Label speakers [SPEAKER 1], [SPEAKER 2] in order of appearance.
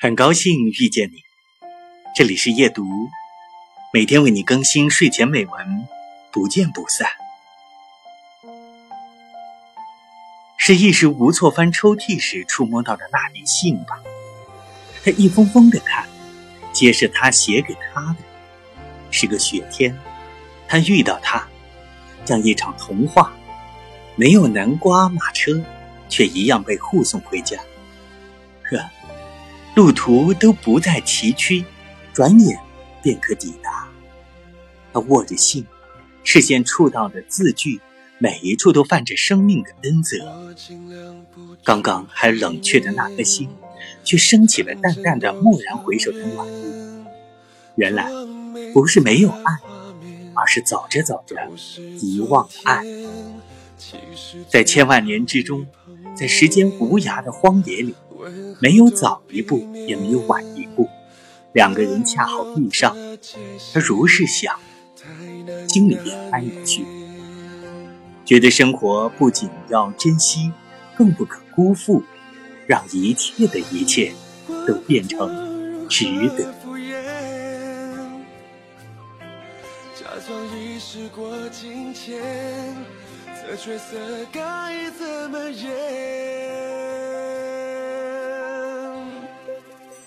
[SPEAKER 1] 很高兴遇见你，这里是夜读，每天为你更新睡前美文，不见不散。是一时无措翻抽屉时触摸到的那叠信吧？他一封封的看，皆是他写给他的。是个雪天，他遇到他，像一场童话，没有南瓜马车，却一样被护送回家。呵。路途都不再崎岖，转眼便可抵达。他握着信，视线触到的字句，每一处都泛着生命的恩泽。刚刚还冷却的那颗心，却升起了淡淡的蓦然回首的暖意。原来不是没有爱，而是走着走着遗忘了爱。在千万年之中，在时间无涯的荒野里。没有早一步，也没有晚一步，两个人恰好遇上。他如是想，心里也安了去，觉得生活不仅要珍惜，更不可辜负，让一切的一切都变成值得。假装已时过境迁，这角色该怎么演？